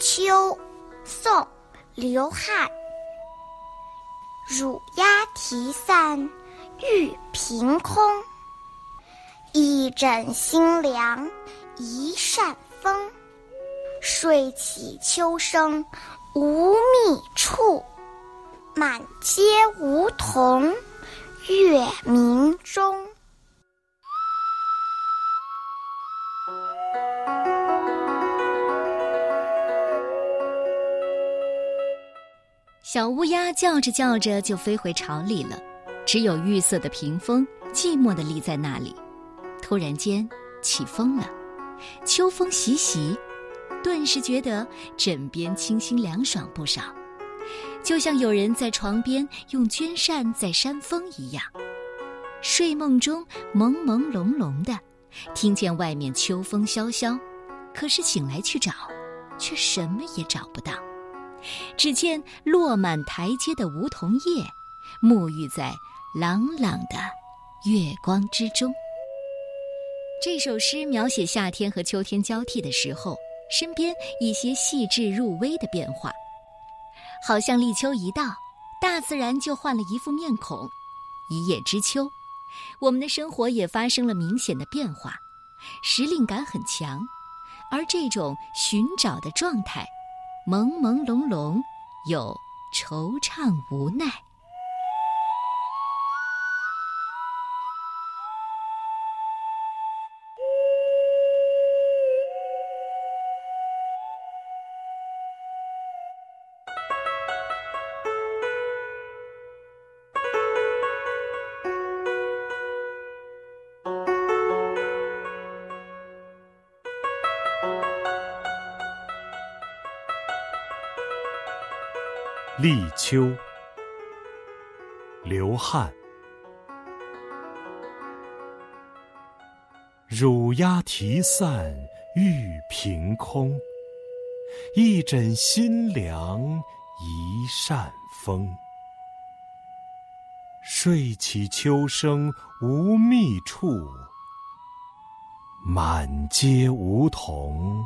秋，宋·刘翰。乳鸦啼散玉屏空，一枕新凉一扇风。睡起秋声无觅处，满阶梧桐月明中。小乌鸦叫着叫着就飞回巢里了，只有绿色的屏风寂寞地立在那里。突然间起风了，秋风习习，顿时觉得枕边清新凉爽不少，就像有人在床边用绢扇在扇风一样。睡梦中朦朦胧胧的，听见外面秋风萧萧，可是醒来去找，却什么也找不到。只见落满台阶的梧桐叶，沐浴在朗朗的月光之中。这首诗描写夏天和秋天交替的时候，身边一些细致入微的变化，好像立秋一到，大自然就换了一副面孔。一叶知秋，我们的生活也发生了明显的变化，时令感很强，而这种寻找的状态。朦朦胧胧，有惆怅无奈。立秋，刘翰。乳鸦啼散玉屏空，一枕新凉一扇风。睡起秋声无觅处，满阶梧桐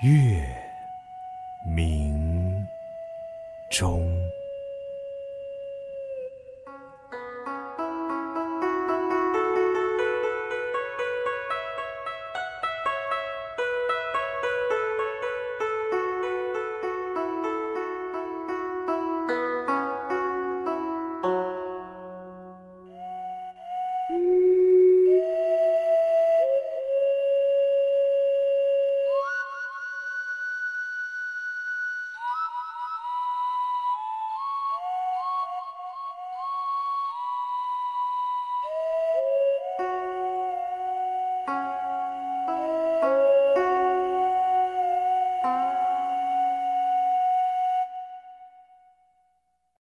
月明。中。